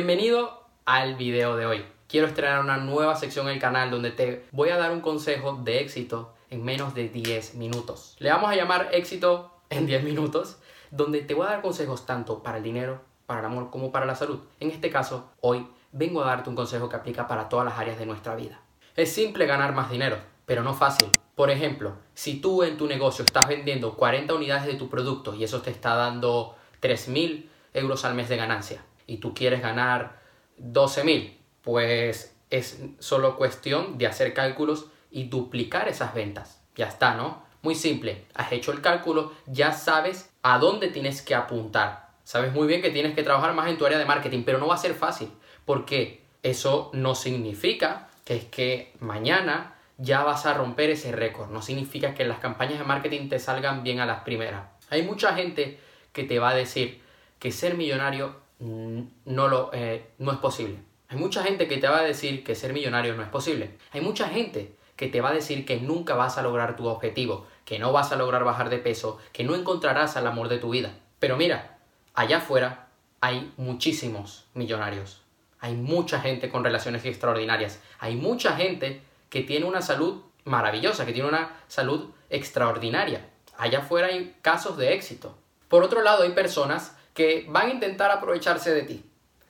Bienvenido al video de hoy. Quiero estrenar una nueva sección en el canal donde te voy a dar un consejo de éxito en menos de 10 minutos. Le vamos a llamar éxito en 10 minutos, donde te voy a dar consejos tanto para el dinero, para el amor como para la salud. En este caso, hoy vengo a darte un consejo que aplica para todas las áreas de nuestra vida. Es simple ganar más dinero, pero no fácil. Por ejemplo, si tú en tu negocio estás vendiendo 40 unidades de tu producto y eso te está dando 3.000 euros al mes de ganancia, y tú quieres ganar 12.000, pues es solo cuestión de hacer cálculos y duplicar esas ventas. Ya está, ¿no? Muy simple, has hecho el cálculo, ya sabes a dónde tienes que apuntar. Sabes muy bien que tienes que trabajar más en tu área de marketing, pero no va a ser fácil, porque eso no significa que es que mañana ya vas a romper ese récord, no significa que las campañas de marketing te salgan bien a las primeras. Hay mucha gente que te va a decir que ser millonario no, lo, eh, no es posible. Hay mucha gente que te va a decir que ser millonario no es posible. Hay mucha gente que te va a decir que nunca vas a lograr tu objetivo, que no vas a lograr bajar de peso, que no encontrarás al amor de tu vida. Pero mira, allá afuera hay muchísimos millonarios. Hay mucha gente con relaciones extraordinarias. Hay mucha gente que tiene una salud maravillosa, que tiene una salud extraordinaria. Allá afuera hay casos de éxito. Por otro lado, hay personas que van a intentar aprovecharse de ti,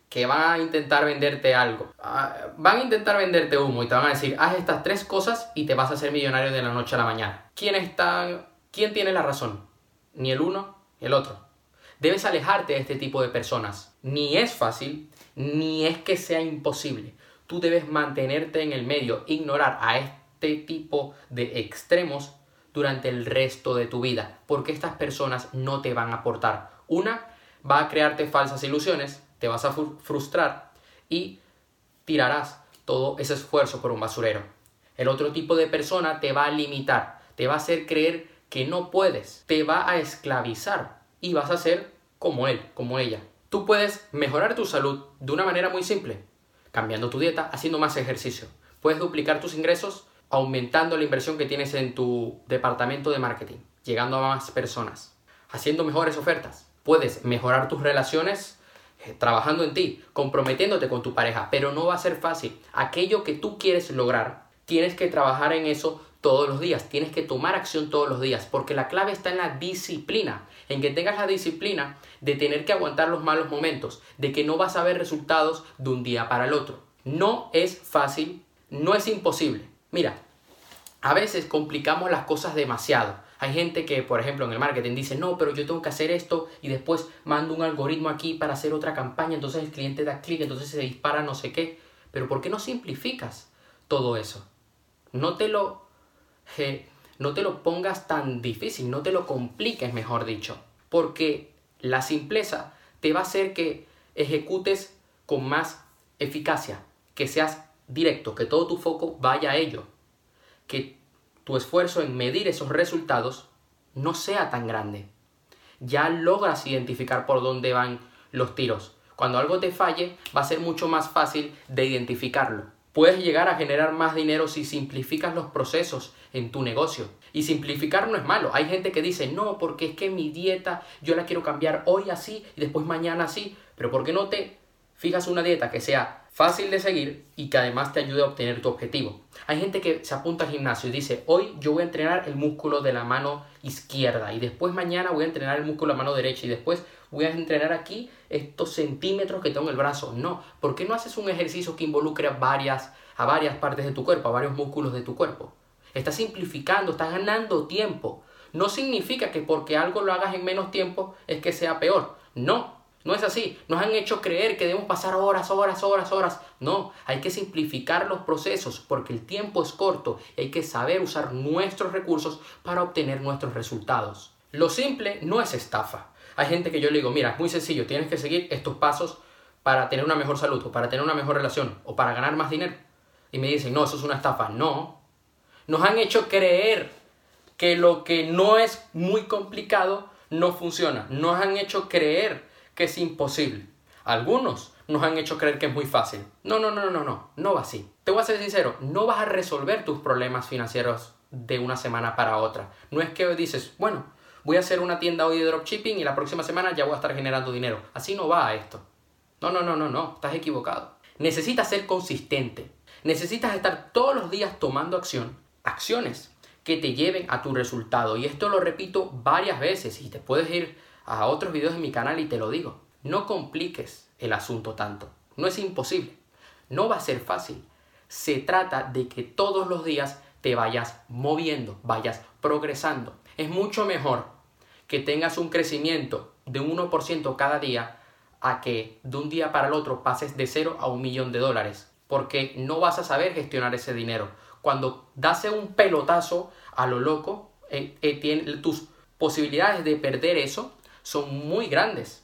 que van a intentar venderte algo, ah, van a intentar venderte humo y te van a decir, haz estas tres cosas y te vas a hacer millonario de la noche a la mañana. ¿Quién está, quién tiene la razón? Ni el uno ni el otro. Debes alejarte de este tipo de personas. Ni es fácil, ni es que sea imposible. Tú debes mantenerte en el medio, ignorar a este tipo de extremos durante el resto de tu vida, porque estas personas no te van a aportar. Una, va a crearte falsas ilusiones, te vas a frustrar y tirarás todo ese esfuerzo por un basurero. El otro tipo de persona te va a limitar, te va a hacer creer que no puedes, te va a esclavizar y vas a ser como él, como ella. Tú puedes mejorar tu salud de una manera muy simple, cambiando tu dieta, haciendo más ejercicio. Puedes duplicar tus ingresos aumentando la inversión que tienes en tu departamento de marketing, llegando a más personas, haciendo mejores ofertas, puedes mejorar tus relaciones eh, trabajando en ti, comprometiéndote con tu pareja, pero no va a ser fácil. Aquello que tú quieres lograr, tienes que trabajar en eso todos los días, tienes que tomar acción todos los días, porque la clave está en la disciplina, en que tengas la disciplina de tener que aguantar los malos momentos, de que no vas a ver resultados de un día para el otro. No es fácil, no es imposible. Mira, a veces complicamos las cosas demasiado. Hay gente que, por ejemplo, en el marketing dice, no, pero yo tengo que hacer esto y después mando un algoritmo aquí para hacer otra campaña, entonces el cliente da clic, entonces se dispara no sé qué. Pero ¿por qué no simplificas todo eso? No te lo, no te lo pongas tan difícil, no te lo compliques, mejor dicho. Porque la simpleza te va a hacer que ejecutes con más eficacia, que seas directo, que todo tu foco vaya a ello, que tu esfuerzo en medir esos resultados no sea tan grande. Ya logras identificar por dónde van los tiros. Cuando algo te falle, va a ser mucho más fácil de identificarlo. Puedes llegar a generar más dinero si simplificas los procesos en tu negocio. Y simplificar no es malo. Hay gente que dice, no, porque es que mi dieta yo la quiero cambiar hoy así y después mañana así. Pero ¿por qué no te fijas una dieta que sea fácil de seguir y que además te ayude a obtener tu objetivo. Hay gente que se apunta al gimnasio y dice, hoy yo voy a entrenar el músculo de la mano izquierda y después mañana voy a entrenar el músculo de la mano derecha y después voy a entrenar aquí estos centímetros que tengo en el brazo. No, ¿por qué no haces un ejercicio que involucre a varias, a varias partes de tu cuerpo, a varios músculos de tu cuerpo? Estás simplificando, estás ganando tiempo. No significa que porque algo lo hagas en menos tiempo es que sea peor. No, no es así. Nos han hecho creer que debemos pasar horas, horas, horas, horas. No, hay que simplificar los procesos porque el tiempo es corto y hay que saber usar nuestros recursos para obtener nuestros resultados. Lo simple no es estafa. Hay gente que yo le digo, mira, es muy sencillo, tienes que seguir estos pasos para tener una mejor salud o para tener una mejor relación o para ganar más dinero. Y me dicen, no, eso es una estafa. No. Nos han hecho creer que lo que no es muy complicado no funciona. Nos han hecho creer que es imposible. Algunos nos han hecho creer que es muy fácil. No, no, no, no, no, no va así. Te voy a ser sincero, no vas a resolver tus problemas financieros de una semana para otra. No es que hoy dices, bueno, voy a hacer una tienda hoy de dropshipping y la próxima semana ya voy a estar generando dinero. Así no va esto. No, no, no, no, no, estás equivocado. Necesitas ser consistente. Necesitas estar todos los días tomando acción, acciones que te lleven a tu resultado. Y esto lo repito varias veces y te puedes ir a otros videos de mi canal y te lo digo. No compliques el asunto tanto. No es imposible. No va a ser fácil. Se trata de que todos los días te vayas moviendo, vayas progresando. Es mucho mejor que tengas un crecimiento de 1% cada día a que de un día para el otro pases de 0 a un millón de dólares, porque no vas a saber gestionar ese dinero. Cuando das un pelotazo a lo loco, eh, eh, tus posibilidades de perder eso son muy grandes.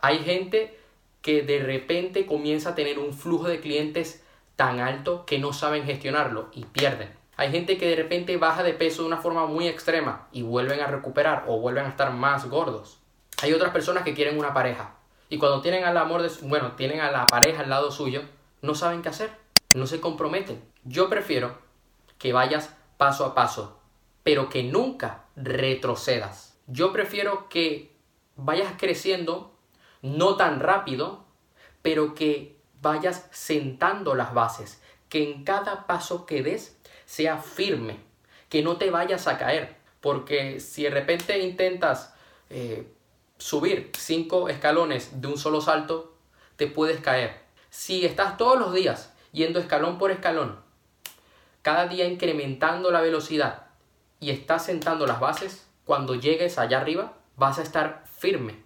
Hay gente que de repente comienza a tener un flujo de clientes tan alto que no saben gestionarlo y pierden. Hay gente que de repente baja de peso de una forma muy extrema y vuelven a recuperar o vuelven a estar más gordos. Hay otras personas que quieren una pareja y cuando tienen al amor de bueno, tienen a la pareja al lado suyo, no saben qué hacer, no se comprometen. Yo prefiero que vayas paso a paso, pero que nunca retrocedas. Yo prefiero que vayas creciendo no tan rápido, pero que vayas sentando las bases, que en cada paso que des sea firme, que no te vayas a caer, porque si de repente intentas eh, subir cinco escalones de un solo salto, te puedes caer. Si estás todos los días yendo escalón por escalón, cada día incrementando la velocidad y estás sentando las bases, cuando llegues allá arriba vas a estar firme,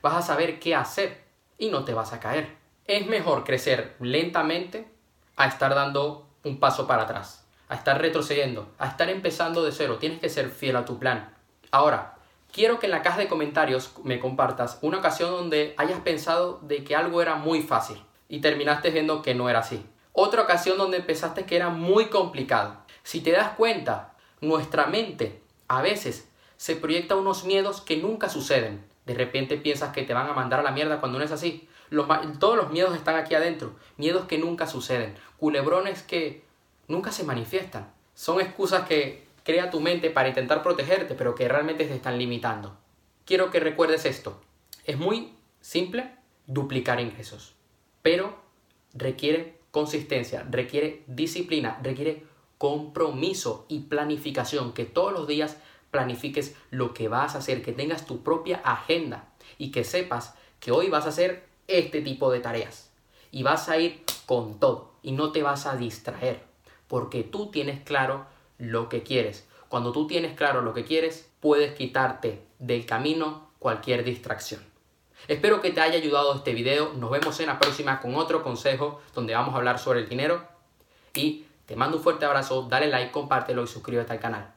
vas a saber qué hacer y no te vas a caer. Es mejor crecer lentamente a estar dando un paso para atrás, a estar retrocediendo, a estar empezando de cero. Tienes que ser fiel a tu plan. Ahora, quiero que en la caja de comentarios me compartas una ocasión donde hayas pensado de que algo era muy fácil y terminaste viendo que no era así. Otra ocasión donde pensaste que era muy complicado. Si te das cuenta, nuestra mente a veces se proyecta unos miedos que nunca suceden. De repente piensas que te van a mandar a la mierda cuando no es así. todos los miedos están aquí adentro. Miedos que nunca suceden. Culebrones que nunca se manifiestan. Son excusas que crea tu mente para intentar protegerte, pero que realmente te están limitando. Quiero que recuerdes esto. Es muy simple duplicar ingresos, pero requiere consistencia, requiere disciplina, requiere compromiso y planificación, que todos los días planifiques lo que vas a hacer, que tengas tu propia agenda y que sepas que hoy vas a hacer este tipo de tareas y vas a ir con todo y no te vas a distraer porque tú tienes claro lo que quieres. Cuando tú tienes claro lo que quieres, puedes quitarte del camino cualquier distracción. Espero que te haya ayudado este video. Nos vemos en la próxima con otro consejo donde vamos a hablar sobre el dinero. Y te mando un fuerte abrazo, dale like, compártelo y suscríbete al canal.